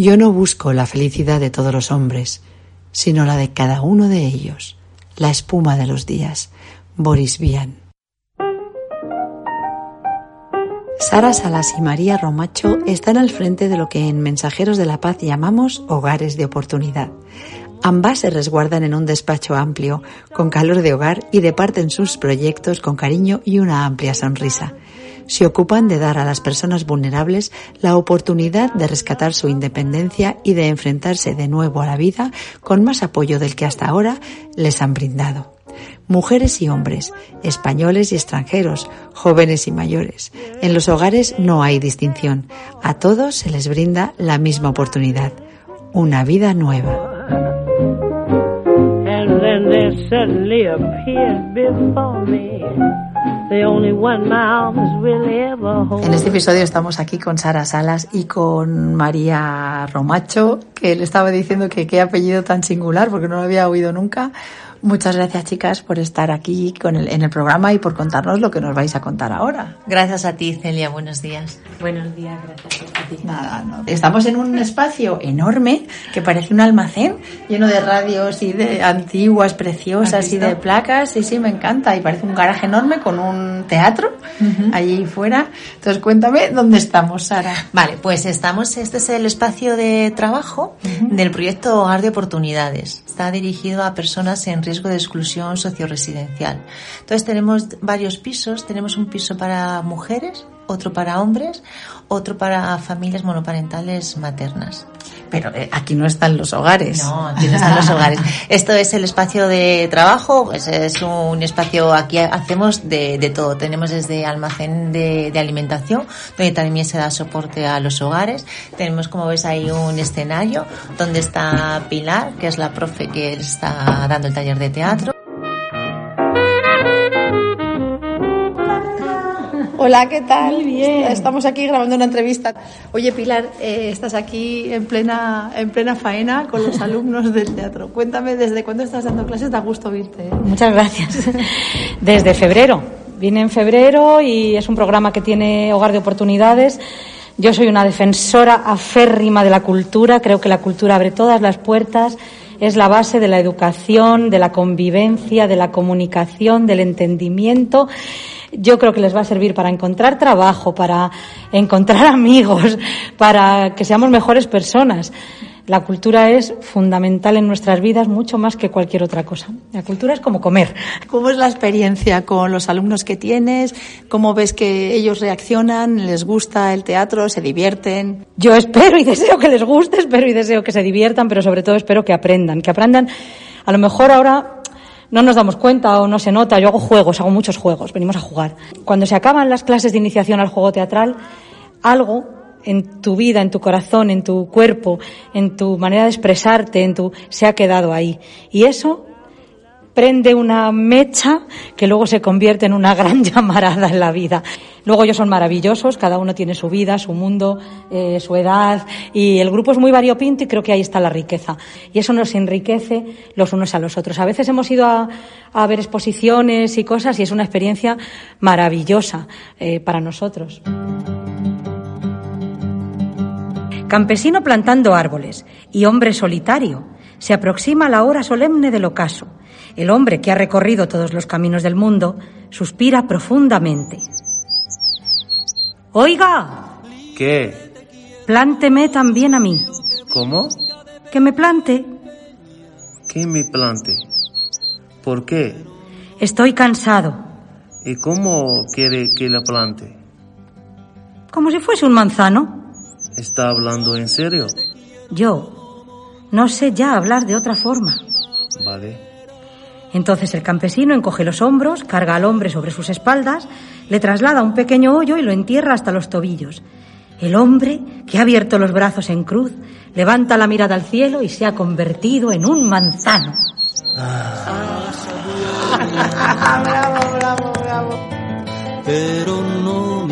Yo no busco la felicidad de todos los hombres, sino la de cada uno de ellos, la espuma de los días. Boris Vian. Sara Salas y María Romacho están al frente de lo que en Mensajeros de la Paz llamamos hogares de oportunidad. Ambas se resguardan en un despacho amplio, con calor de hogar y departen sus proyectos con cariño y una amplia sonrisa. Se ocupan de dar a las personas vulnerables la oportunidad de rescatar su independencia y de enfrentarse de nuevo a la vida con más apoyo del que hasta ahora les han brindado mujeres y hombres, españoles y extranjeros, jóvenes y mayores. En los hogares no hay distinción. A todos se les brinda la misma oportunidad. Una vida nueva. En este episodio estamos aquí con Sara Salas y con María Romacho, que le estaba diciendo que qué apellido tan singular, porque no lo había oído nunca. Muchas gracias, chicas, por estar aquí con el, en el programa y por contarnos lo que nos vais a contar ahora. Gracias a ti, Celia. Buenos días. Buenos días, gracias a ti. Nada, no. Estamos en un espacio enorme que parece un almacén lleno de radios y de antiguas, preciosas y de placas. Sí, sí, me encanta. Y parece un garaje enorme con un teatro allí fuera. Entonces, cuéntame dónde estamos, Sara. Vale, pues estamos, este es el espacio de trabajo del proyecto Hogar de Oportunidades. Está dirigido a personas en riesgo de exclusión socioresidencial. Entonces tenemos varios pisos, tenemos un piso para mujeres, otro para hombres, otro para familias monoparentales maternas. Pero eh, aquí no están los hogares. No, aquí no están los hogares. Esto es el espacio de trabajo, pues es un espacio, aquí hacemos de, de todo. Tenemos desde almacén de, de, alimentación, donde también se da soporte a los hogares. Tenemos, como ves, ahí un escenario donde está Pilar, que es la profe que está dando el taller de teatro. Hola, ¿qué tal? Muy bien. Estamos aquí grabando una entrevista. Oye, Pilar, eh, estás aquí en plena, en plena faena con los alumnos del teatro. Cuéntame, ¿desde cuándo estás dando clases? Da gusto oírte. ¿eh? Muchas gracias. Desde febrero. Vine en febrero y es un programa que tiene Hogar de Oportunidades. Yo soy una defensora aférrima de la cultura. Creo que la cultura abre todas las puertas es la base de la educación, de la convivencia, de la comunicación, del entendimiento yo creo que les va a servir para encontrar trabajo, para encontrar amigos, para que seamos mejores personas. La cultura es fundamental en nuestras vidas mucho más que cualquier otra cosa. La cultura es como comer. ¿Cómo es la experiencia con los alumnos que tienes? ¿Cómo ves que ellos reaccionan? ¿Les gusta el teatro? ¿Se divierten? Yo espero y deseo que les guste, espero y deseo que se diviertan, pero sobre todo espero que aprendan, que aprendan. A lo mejor ahora no nos damos cuenta o no se nota. Yo hago juegos, hago muchos juegos, venimos a jugar. Cuando se acaban las clases de iniciación al juego teatral, algo en tu vida, en tu corazón, en tu cuerpo, en tu manera de expresarte, en tu se ha quedado ahí. Y eso prende una mecha que luego se convierte en una gran llamarada en la vida. Luego ellos son maravillosos, cada uno tiene su vida, su mundo, eh, su edad y el grupo es muy variopinto y creo que ahí está la riqueza. Y eso nos enriquece los unos a los otros. A veces hemos ido a, ver exposiciones y cosas y es una experiencia maravillosa eh, para nosotros. Campesino plantando árboles y hombre solitario. Se aproxima la hora solemne del ocaso. El hombre que ha recorrido todos los caminos del mundo suspira profundamente. Oiga. ¿Qué? Plánteme también a mí. ¿Cómo? Que me plante. ¿Qué me plante? ¿Por qué? Estoy cansado. ¿Y cómo quiere que la plante? Como si fuese un manzano. ¿Está hablando en serio? Yo no sé ya hablar de otra forma. Vale. Entonces el campesino encoge los hombros, carga al hombre sobre sus espaldas, le traslada un pequeño hoyo y lo entierra hasta los tobillos. El hombre, que ha abierto los brazos en cruz, levanta la mirada al cielo y se ha convertido en un manzano. bravo, bravo, bravo. Pero no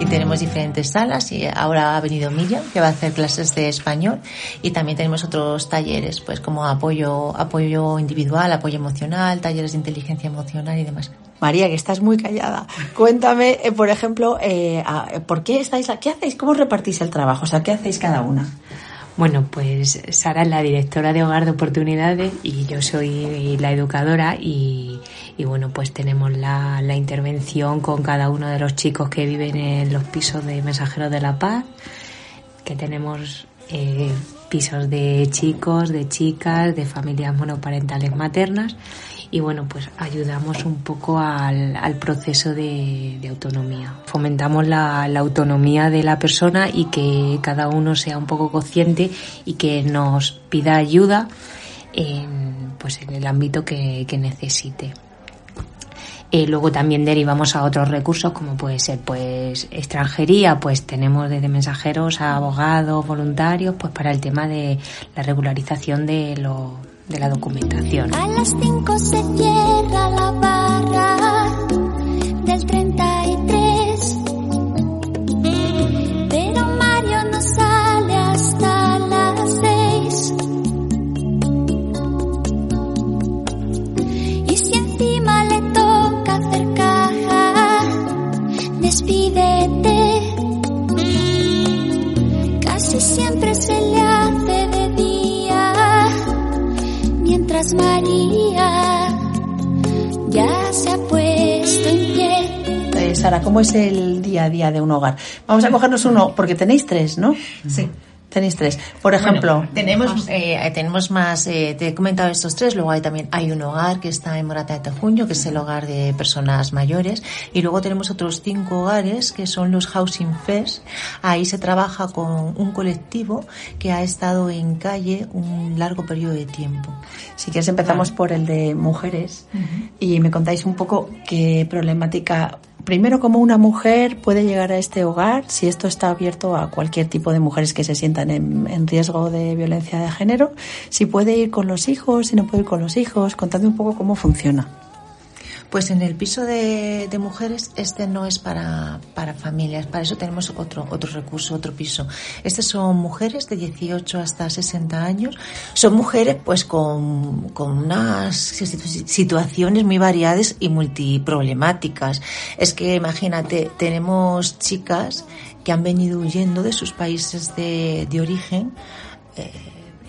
Y tenemos diferentes salas y ahora ha venido Miriam que va a hacer clases de español y también tenemos otros talleres pues como apoyo apoyo individual, apoyo emocional, talleres de inteligencia emocional y demás. María, que estás muy callada, cuéntame, eh, por ejemplo, eh, ¿por qué estáis, qué hacéis, cómo repartís el trabajo? O sea, ¿qué hacéis cada una? Bueno, pues Sara es la directora de Hogar de Oportunidades y yo soy la educadora y, bueno, pues tenemos la, la intervención con cada uno de los chicos que viven en los pisos de Mensajeros de la Paz, que tenemos eh, pisos de chicos, de chicas, de familias monoparentales maternas y bueno, pues ayudamos un poco al, proceso de, autonomía. Fomentamos la, autonomía de la persona y que cada uno sea un poco consciente y que nos pida ayuda en, pues en el ámbito que, necesite. Eh, luego también derivamos a otros recursos como puede ser pues extranjería, pues tenemos desde mensajeros a abogados, voluntarios, pues para el tema de la regularización de, lo, de la documentación. A las 5 se la Sara, ¿cómo es el día a día de un hogar? Vamos a cogernos uno, porque tenéis tres, ¿no? Sí. Tenéis tres. Por ejemplo, Bueno, tenemos, eh, tenemos más, eh, te he comentado estos tres, luego hay también, hay un hogar que está en Morata de Tajuño, que es el hogar de personas mayores, y luego tenemos otros cinco hogares que son los Housing Fest. Ahí se trabaja con un colectivo que ha estado en calle un largo periodo de tiempo. si quieres empezamos por el de mujeres y me contáis un poco qué problemática, primero cómo una mujer puede llegar a este hogar, si esto está abierto a cualquier tipo de mujeres que se sientan en, en riesgo de violencia de género, si puede ir con los hijos, si no puede ir con los hijos, contadme un poco cómo funciona. Pues en el piso de, de mujeres este no es para, para familias, para eso tenemos otro, otro recurso, otro piso. Estos son mujeres de 18 hasta 60 años, son mujeres pues con, con unas situ- situaciones muy variadas y multiproblemáticas. Es que imagínate, tenemos chicas que han venido huyendo de sus países de, de origen, eh,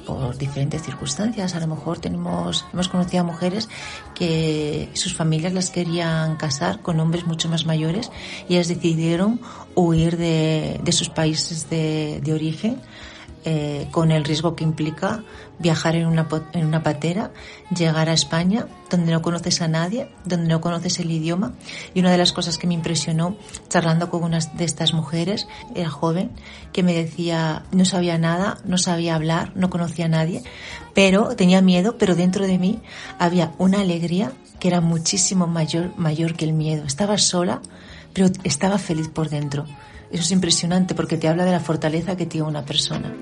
por diferentes circunstancias. A lo mejor tenemos, hemos conocido a mujeres que sus familias las querían casar con hombres mucho más mayores y ellas decidieron huir de, de sus países de, de origen eh, con el riesgo que implica viajar en una, en una patera, llegar a España, donde no conoces a nadie, donde no conoces el idioma. Y una de las cosas que me impresionó charlando con una de estas mujeres, era joven, que me decía, no sabía nada, no sabía hablar, no conocía a nadie, pero tenía miedo, pero dentro de mí había una alegría que era muchísimo mayor, mayor que el miedo. Estaba sola, pero estaba feliz por dentro. Eso es impresionante porque te habla de la fortaleza que tiene una persona.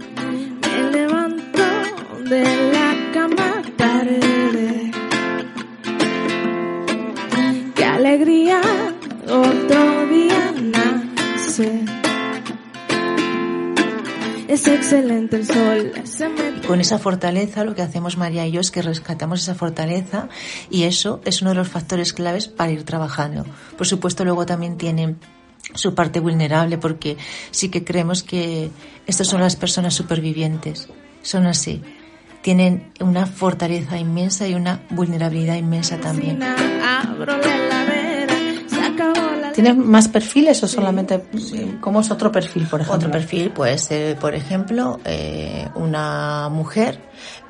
De la cama tarde. Qué alegría, otro día nace. Es excelente el sol, mete Con esa fortaleza lo que hacemos María y yo es que rescatamos esa fortaleza y eso es uno de los factores claves para ir trabajando. Por supuesto luego también tiene su parte vulnerable porque sí que creemos que estas son las personas supervivientes, son así. Tienen una fortaleza inmensa y una vulnerabilidad inmensa también. ¿Tienes más perfiles o solamente cómo es otro perfil, por ejemplo? Otro perfil puede ser, por ejemplo, eh, una mujer,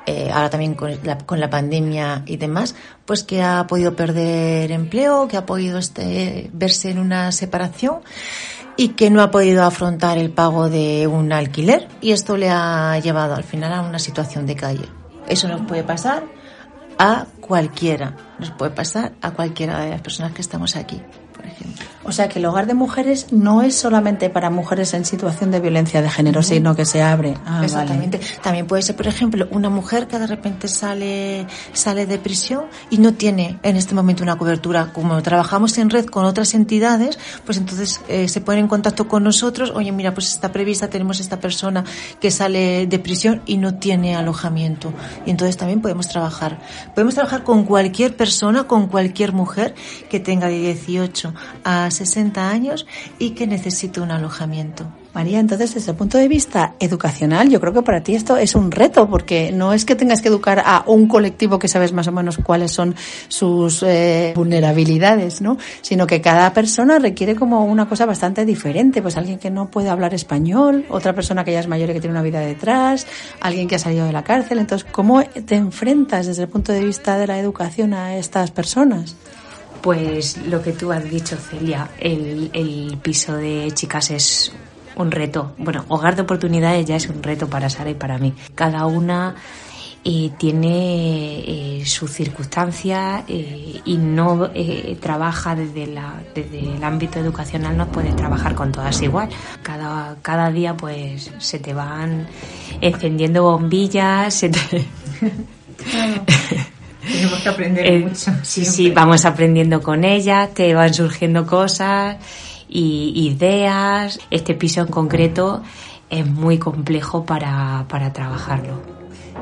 eh, ahora también con la, con la pandemia y demás, pues que ha podido perder empleo, que ha podido este, verse en una separación y que no ha podido afrontar el pago de un alquiler y esto le ha llevado al final a una situación de calle. Eso nos puede pasar a cualquiera, nos puede pasar a cualquiera de las personas que estamos aquí, por ejemplo. O sea que el hogar de mujeres no es solamente para mujeres en situación de violencia de género, sino que se abre. Ah, vale. Exactamente. También puede ser, por ejemplo, una mujer que de repente sale, sale de prisión y no tiene en este momento una cobertura. Como trabajamos en red con otras entidades, pues entonces eh, se ponen en contacto con nosotros. Oye, mira, pues está prevista, tenemos esta persona que sale de prisión y no tiene alojamiento. Y entonces también podemos trabajar. Podemos trabajar con cualquier persona, con cualquier mujer que tenga de 18 a 60 años y que necesite un alojamiento. María, entonces desde el punto de vista educacional, yo creo que para ti esto es un reto, porque no es que tengas que educar a un colectivo que sabes más o menos cuáles son sus eh, vulnerabilidades, ¿no? Sino que cada persona requiere como una cosa bastante diferente. Pues alguien que no puede hablar español, otra persona que ya es mayor y que tiene una vida detrás, alguien que ha salido de la cárcel. Entonces, ¿cómo te enfrentas desde el punto de vista de la educación a estas personas? Pues lo que tú has dicho, Celia, el, el piso de chicas es un reto. Bueno, hogar de oportunidades ya es un reto para Sara y para mí. Cada una eh, tiene eh, sus circunstancias eh, y no eh, trabaja desde, la, desde el ámbito educacional, no puedes trabajar con todas igual. Cada, cada día pues se te van encendiendo bombillas, se te... Tenemos que aprender Eh, mucho. Sí, siempre. sí, vamos aprendiendo con ellas, te van surgiendo cosas y ideas. Este piso en concreto es muy complejo para, para trabajarlo.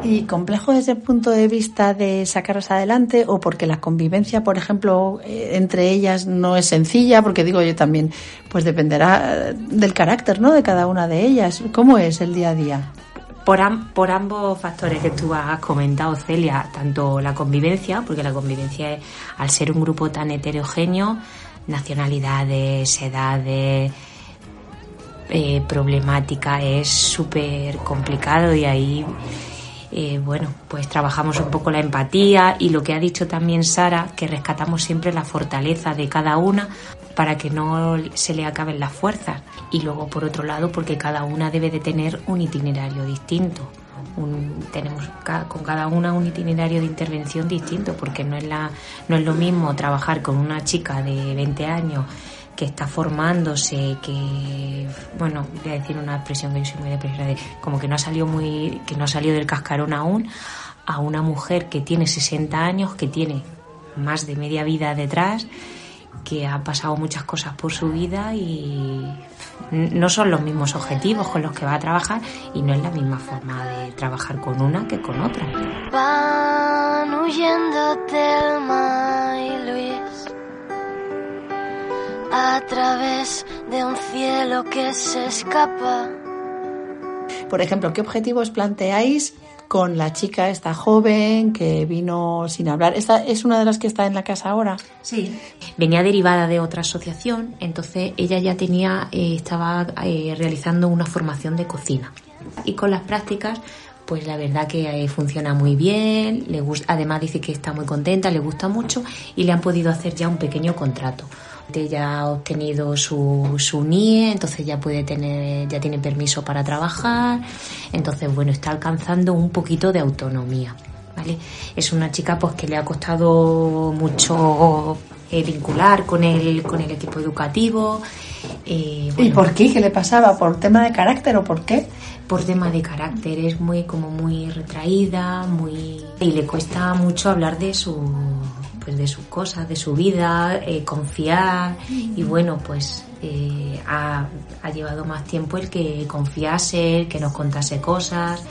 ¿Y complejo desde el punto de vista de sacarlos adelante o porque la convivencia, por ejemplo, eh, entre ellas no es sencilla? Porque digo yo también, pues dependerá eh, del carácter, ¿no? De cada una de ellas. ¿Cómo es el día a día? Por, am- por ambos factores que tú has comentado, Celia, tanto la convivencia, porque la convivencia, es, al ser un grupo tan heterogéneo, nacionalidades, edades, eh, problemática, es súper complicado y ahí, eh, bueno, pues trabajamos un poco la empatía y lo que ha dicho también Sara, que rescatamos siempre la fortaleza de cada una para que no se le acaben las fuerzas. Y luego, por otro lado, porque cada una debe de tener un itinerario distinto. Un- tenemos con cada una un itinerario de intervención distinto, porque no es, la, no es lo mismo trabajar con una chica de 20 años que está formándose, que, bueno, voy a decir una expresión que yo soy muy de como que no ha salido muy, que no ha salido del cascarón aún, a una mujer que tiene 60 años, que tiene más de media vida detrás, que ha pasado muchas cosas por su vida y no son los mismos objetivos con los que va a trabajar y no es la misma forma de trabajar con una que con otra. Van huyendo Telma y a través de un cielo que se escapa. Por ejemplo, ¿qué objetivos planteáis con la chica esta joven que vino sin hablar? ¿Esta es una de las que está en la casa ahora? Sí. Venía derivada de otra asociación, entonces ella ya tenía, eh, estaba eh, realizando una formación de cocina. Y con las prácticas, pues la verdad que eh, funciona muy bien, le gusta, además dice que está muy contenta, le gusta mucho y le han podido hacer ya un pequeño contrato. Ella ha obtenido su, su NIE, entonces ya puede tener, ya tiene permiso para trabajar, entonces bueno, está alcanzando un poquito de autonomía. ¿vale? Es una chica pues que le ha costado mucho eh, vincular con el, con el equipo educativo. eh, ¿Y por qué? ¿Qué le pasaba? ¿Por tema de carácter o por qué? por tema de carácter, es muy como muy retraída, muy y le cuesta mucho hablar de su pues de sus cosas, de su vida, eh, confiar y bueno pues eh, ha, ha llevado más tiempo el que confiase, el que nos contase cosas.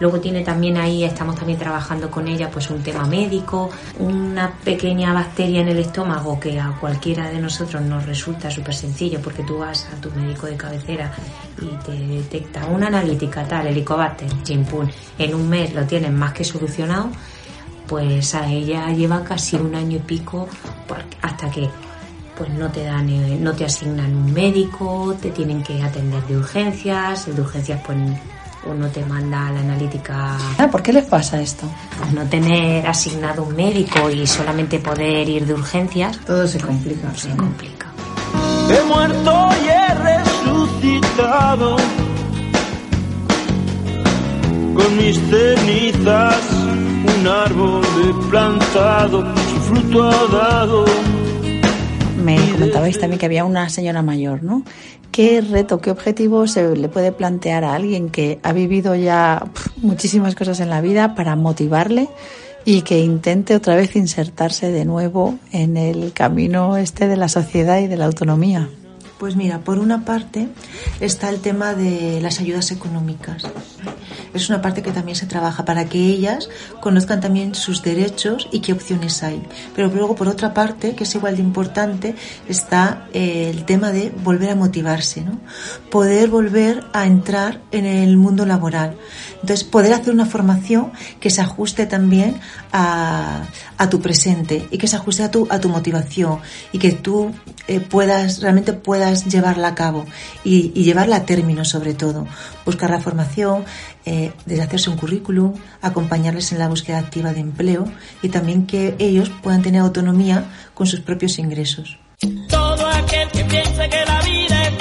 Luego tiene también ahí, estamos también trabajando con ella, pues un tema médico, una pequeña bacteria en el estómago que a cualquiera de nosotros nos resulta súper sencillo porque tú vas a tu médico de cabecera y te detecta una analítica tal, helicobacter, chimpún, en un mes lo tienes más que solucionado, pues a ella lleva casi un año y pico hasta que pues no te dan eh, no te asignan un médico te tienen que atender de urgencias de urgencias pues uno te manda a la analítica Ah, ¿Por qué les pasa esto? al no tener asignado un médico y solamente poder ir de urgencias Todo se complica. se complica He muerto y he resucitado con mis cenizas un árbol plantado, su fruto ha dado. me comentabais también que había una señora mayor, ¿no? ¿Qué reto, qué objetivo se le puede plantear a alguien que ha vivido ya muchísimas cosas en la vida para motivarle y que intente otra vez insertarse de nuevo en el camino este de la sociedad y de la autonomía? Pues mira, por una parte está el tema de las ayudas económicas. Es una parte que también se trabaja para que ellas conozcan también sus derechos y qué opciones hay. Pero luego, por otra parte, que es igual de importante, está eh, el tema de volver a motivarse, ¿no? Poder volver a entrar en el mundo laboral. Entonces, poder hacer una formación que se ajuste también a, tu presente y que se ajuste a tu, a tu motivación y que tú eh, puedas, realmente puedas llevarla a cabo y, llevarla a término sobre todo. Buscar la formación, eh, desde hacerse un currículum, acompañarles en la búsqueda activa de empleo y también que ellos puedan tener autonomía con sus propios ingresos. Todo aquel que piense que la vida es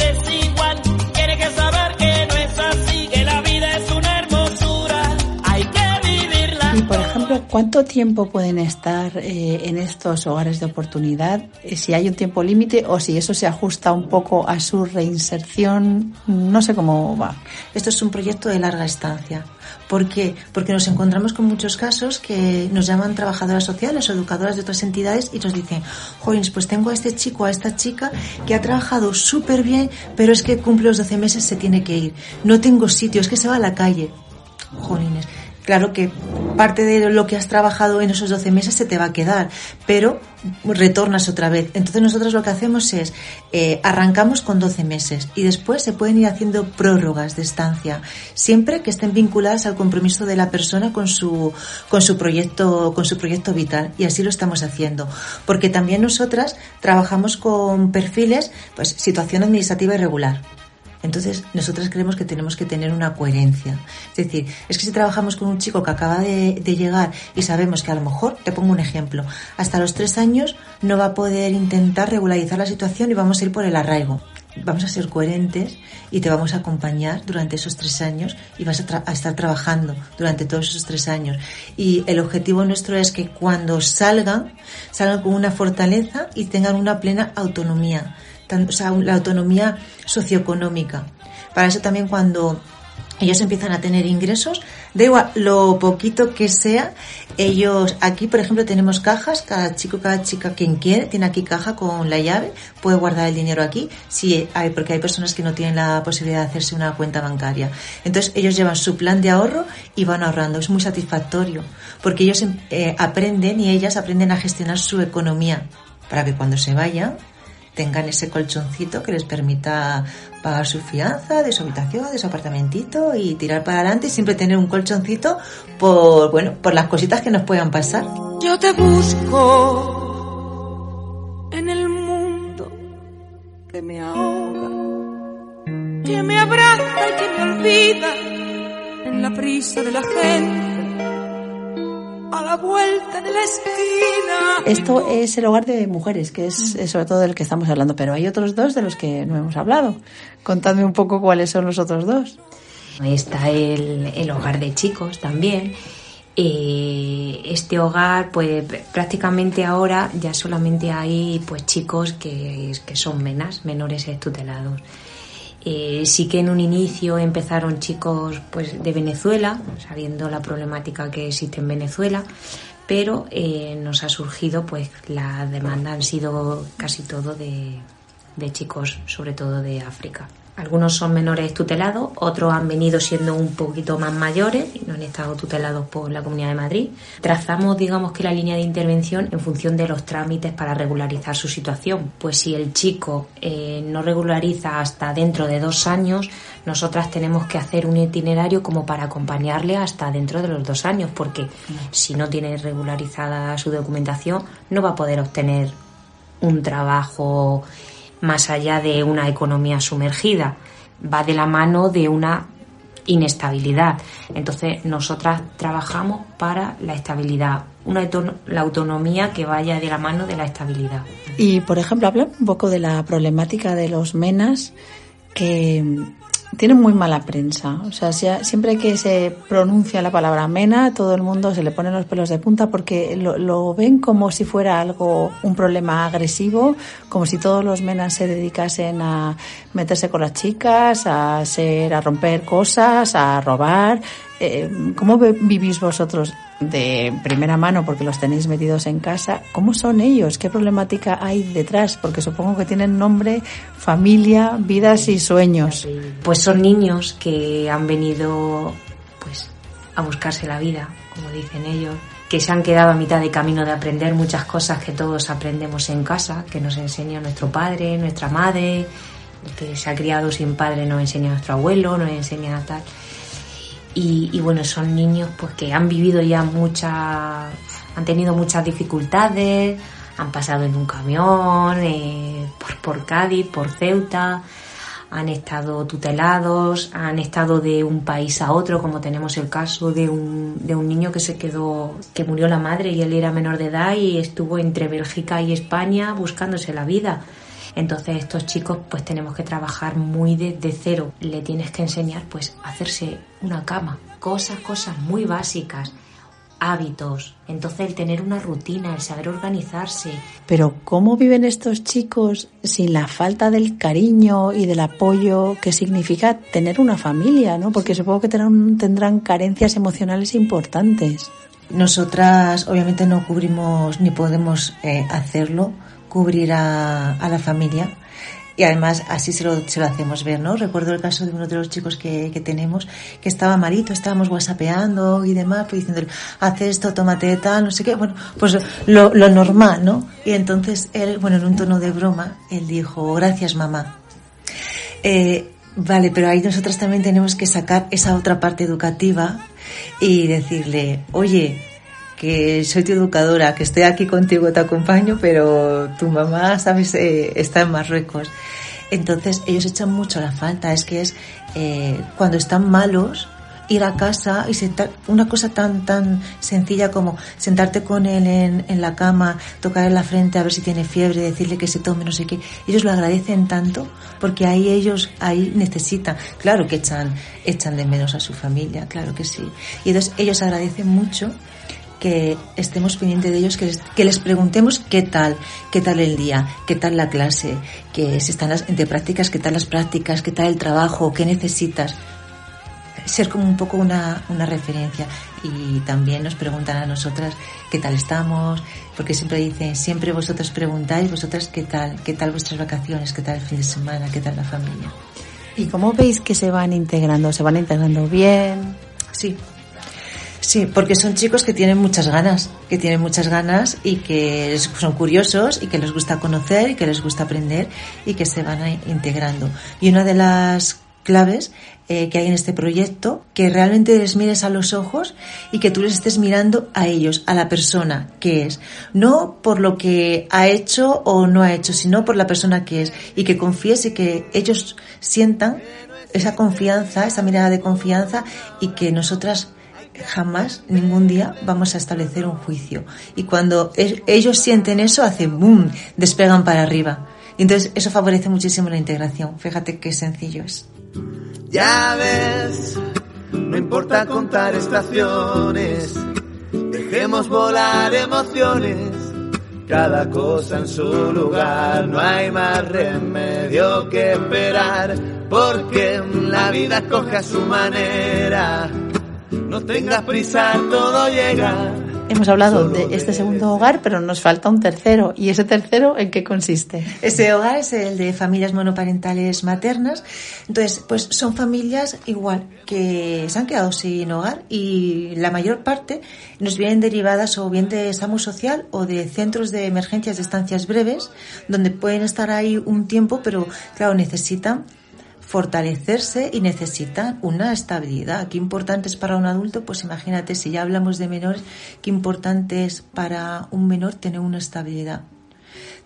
ejemplo, ¿cuánto tiempo pueden estar eh, en estos hogares de oportunidad? Eh, Si hay un tiempo límite o si eso se ajusta un poco a su reinserción, no sé cómo va. Esto es un proyecto de larga estancia. ¿Por qué? Porque nos encontramos con muchos casos que nos llaman trabajadoras sociales o educadoras de otras entidades y nos dicen, jóvenes, pues tengo a este chico, a esta chica que ha trabajado súper bien, pero es que cumple los 12 meses, se tiene que ir. No tengo sitio, es que se va a la calle. Jolines. Claro que parte de lo que has trabajado en esos 12 meses se te va a quedar, pero retornas otra vez. Entonces nosotros lo que hacemos es, eh, arrancamos con 12 meses y después se pueden ir haciendo prórrogas de estancia, siempre que estén vinculadas al compromiso de la persona con su, con su proyecto, con su proyecto vital. Y así lo estamos haciendo. Porque también nosotras trabajamos con perfiles, pues, situación administrativa irregular. Entonces, nosotras creemos que tenemos que tener una coherencia. Es decir, es que si trabajamos con un chico que acaba de, de, llegar y sabemos que a lo mejor, te pongo un ejemplo, hasta los tres años no va a poder intentar regularizar la situación y vamos a ir por el arraigo. Vamos a ser coherentes y te vamos a acompañar durante esos tres años y vas a, a estar trabajando durante todos esos tres años. Y el objetivo nuestro es que cuando salgan, salgan con una fortaleza y tengan una plena autonomía la autonomía socioeconómica. Para eso también cuando ellos empiezan a tener ingresos, da igual lo poquito que sea, ellos aquí por ejemplo tenemos cajas, cada chico, cada chica quien quiere tiene aquí caja con la llave, puede guardar el dinero aquí, si porque hay personas que no tienen la posibilidad de hacerse una cuenta bancaria. Entonces ellos llevan su plan de ahorro y van ahorrando, es muy satisfactorio, porque ellos eh, aprenden y ellas aprenden a gestionar su economía para que cuando se vayan tengan ese colchoncito que les permita pagar su fianza de su habitación, de su apartamentito y tirar para adelante y siempre tener un colchoncito por, bueno, por las cositas que nos puedan pasar. Yo te busco en el mundo que me ahoga, que me abraza y que me olvida en la prisa de la gente a la vuelta de la esquina. Esto es el hogar de mujeres, que es, es sobre todo del que estamos hablando, pero hay otros dos de los que no hemos hablado. Contadme un poco cuáles son los otros dos. Está el, el hogar de chicos también. Eh, este hogar, pues prácticamente ahora ya solamente hay pues chicos que, que son menas, menores tutelados. Eh, sí que en un inicio empezaron chicos pues de Venezuela, sabiendo la problemática que existe en Venezuela, pero eh, nos ha surgido pues la demanda han sido casi todo de, de chicos, sobre todo de África. Algunos son menores tutelados, otros han venido siendo un poquito más mayores y no han estado tutelados por la Comunidad de Madrid. Trazamos, digamos que la línea de intervención en función de los trámites para regularizar su situación. Pues si el chico eh, no regulariza hasta dentro de dos años, nosotras tenemos que hacer un itinerario como para acompañarle hasta dentro de los dos años, porque si no tiene regularizada su documentación, no va a poder obtener un trabajo más allá de una economía sumergida, va de la mano de una inestabilidad. Entonces, nosotras trabajamos para la estabilidad, una la autonomía que vaya de la mano de la estabilidad. Y, por ejemplo, habla un poco de la problemática de los menas que tienen muy mala prensa. O sea, si- siempre que se pronuncia la palabra mena, todo el mundo se le pone los pelos de punta porque lo, lo ven como si fuera algo, un problema agresivo, como si todos los menas se dedicasen a meterse con las chicas, a ser, a romper cosas, a robar. Eh, ¿Cómo vivís vosotros de primera mano, porque los tenéis metidos en casa? ¿Cómo son ellos? ¿Qué problemática hay detrás? Porque supongo que tienen nombre, familia, vidas y sueños. Pues son niños que han venido pues a buscarse la vida, como dicen ellos, que se han quedado a mitad de camino de aprender muchas cosas que todos aprendemos en casa, que nos enseña nuestro padre, nuestra madre, que se ha criado sin padre nos enseña nuestro abuelo, nos enseña tal. Y, y bueno, son niños pues que han vivido ya muchas, han tenido muchas dificultades, han pasado en un camión, eh, por, por Cádiz, por Ceuta, han estado tutelados, han estado de un país a otro, como tenemos el caso de un, de un niño que se quedó, que murió la madre y él era menor de edad y estuvo entre Bélgica y España buscándose la vida. Entonces estos chicos pues tenemos que trabajar muy desde cero. Le tienes que enseñar pues a hacerse una cama, cosas, cosas muy básicas, hábitos. Entonces el tener una rutina, el saber organizarse, Pero ¿cómo viven estos chicos sin la falta del cariño y del apoyo que significa tener una familia, ¿no? Porque supongo que tendrán, tendrán carencias emocionales importantes. Nosotras obviamente no cubrimos ni podemos eh, hacerlo, cubrir a, a la familia. Y además así se lo, se lo hacemos ver, ¿no? Recuerdo el caso de uno de los chicos que, tenemos que estaba malito, estábamos whatsappeando y demás, pues diciéndole, haz esto, tómate tal, no sé qué. Bueno, pues lo, lo normal, ¿no? Y entonces él, bueno, en un tono de broma, él dijo, gracias mamá. Eh, vale, pero ahí nosotras también tenemos que sacar esa otra parte educativa y decirle, oye, que soy tu educadora, que estoy aquí contigo, te acompaño, pero tu mamá, sabes, eh, está en Marruecos. Entonces ellos echan mucho la falta, es que es eh, cuando están malos ir a casa y sentar una cosa tan tan sencilla como sentarte con él en, en la cama, tocarle la frente a ver si tiene fiebre, decirle que se tome no sé qué. Ellos lo agradecen tanto porque ahí ellos ahí necesitan, claro que echan echan de menos a su familia, claro que sí. Y entonces ellos agradecen mucho que estemos pendientes de ellos, que les, que les preguntemos qué tal, qué tal el día, qué tal la clase, que si están las, entre prácticas, qué tal las prácticas, qué tal el trabajo, qué necesitas. Ser como un poco una, una referencia. Y también nos preguntan a nosotras qué tal estamos, porque siempre dicen, siempre vosotras preguntáis, vosotras qué tal, qué tal vuestras vacaciones, qué tal el fin de semana, qué tal la familia. ¿Y cómo veis que se van integrando? ¿Se van integrando bien? Sí, Sí, porque son chicos que tienen muchas ganas, que tienen muchas ganas y que son curiosos y que les gusta conocer y que les gusta aprender y que se van integrando. Y una de las claves eh, que hay en este proyecto, que realmente les mires a los ojos y que tú les estés mirando a ellos, a la persona que es. No por lo que ha hecho o no ha hecho, sino por la persona que es. Y que confíes y que ellos sientan esa confianza, esa mirada de confianza y que nosotras jamás, ningún día, vamos a establecer un juicio. Y cuando e- ellos sienten eso, hacen boom, despegan para arriba. Y entonces eso favorece muchísimo la integración. Fíjate qué sencillo es. Ya ves, no importa contar estaciones, dejemos volar emociones, cada cosa en su lugar, no hay más remedio que esperar, porque la vida coge a su manera, no tengas prisa, todo llega. Hemos hablado de este segundo hogar, pero nos falta un tercero. ¿Y ese tercero en qué consiste? Ese hogar es el de familias monoparentales maternas. Entonces, pues son familias igual que se han quedado sin hogar y la mayor parte nos vienen derivadas o bien de SAMU social o de centros de emergencias de estancias breves, donde pueden estar ahí un tiempo, pero claro, necesitan fortalecerse y necesitan una estabilidad. Qué importante es para un adulto, pues imagínate, si ya hablamos de menores, qué importante es para un menor tener una estabilidad.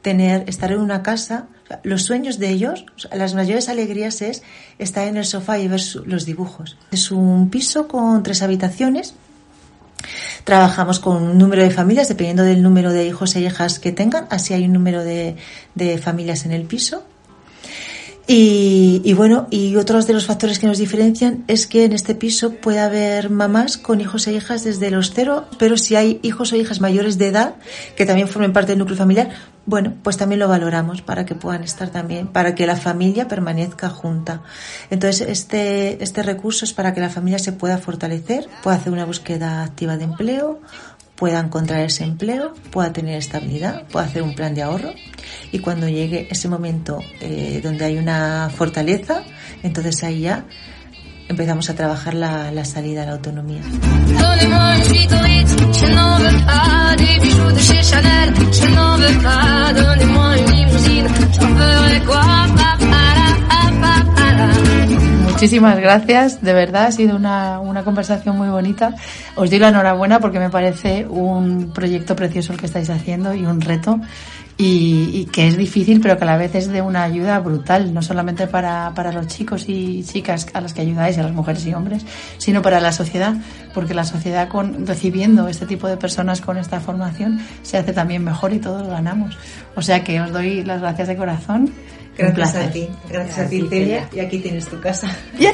Tener, estar en una casa, los sueños de ellos, las mayores alegrías es estar en el sofá y ver los dibujos. Es un piso con tres habitaciones. Trabajamos con un número de familias, dependiendo del número de hijos e hijas que tengan, así hay un número de familias en el piso. Y, y, bueno, y otros de los factores que nos diferencian es que en este piso puede haber mamás con hijos e hijas desde los cero, pero si hay hijos o hijas mayores de edad que también formen parte del núcleo familiar, bueno, pues también lo valoramos para que puedan estar también, para que la familia permanezca junta. Entonces, este, este recurso es para que la familia se pueda fortalecer, pueda hacer una búsqueda activa de empleo, pueda encontrar ese empleo, pueda tener estabilidad, pueda hacer un plan de ahorro y cuando llegue ese momento eh, donde hay una fortaleza, entonces ahí ya empezamos a trabajar la, la salida a la autonomía. Muchísimas gracias, de verdad ha sido una, una, conversación muy bonita. Os doy la enhorabuena porque me parece un proyecto precioso el que estáis haciendo y un reto y, y, que es difícil pero que a la vez es de una ayuda brutal, no solamente para, para los chicos y chicas a las que ayudáis, a las mujeres y hombres, sino para la sociedad, porque la sociedad con, recibiendo este tipo de personas con esta formación se hace también mejor y todos ganamos. O sea que os doy las gracias de corazón. Gracias a ti, gracias, a ti Celia, y aquí tienes tu casa. Yeah.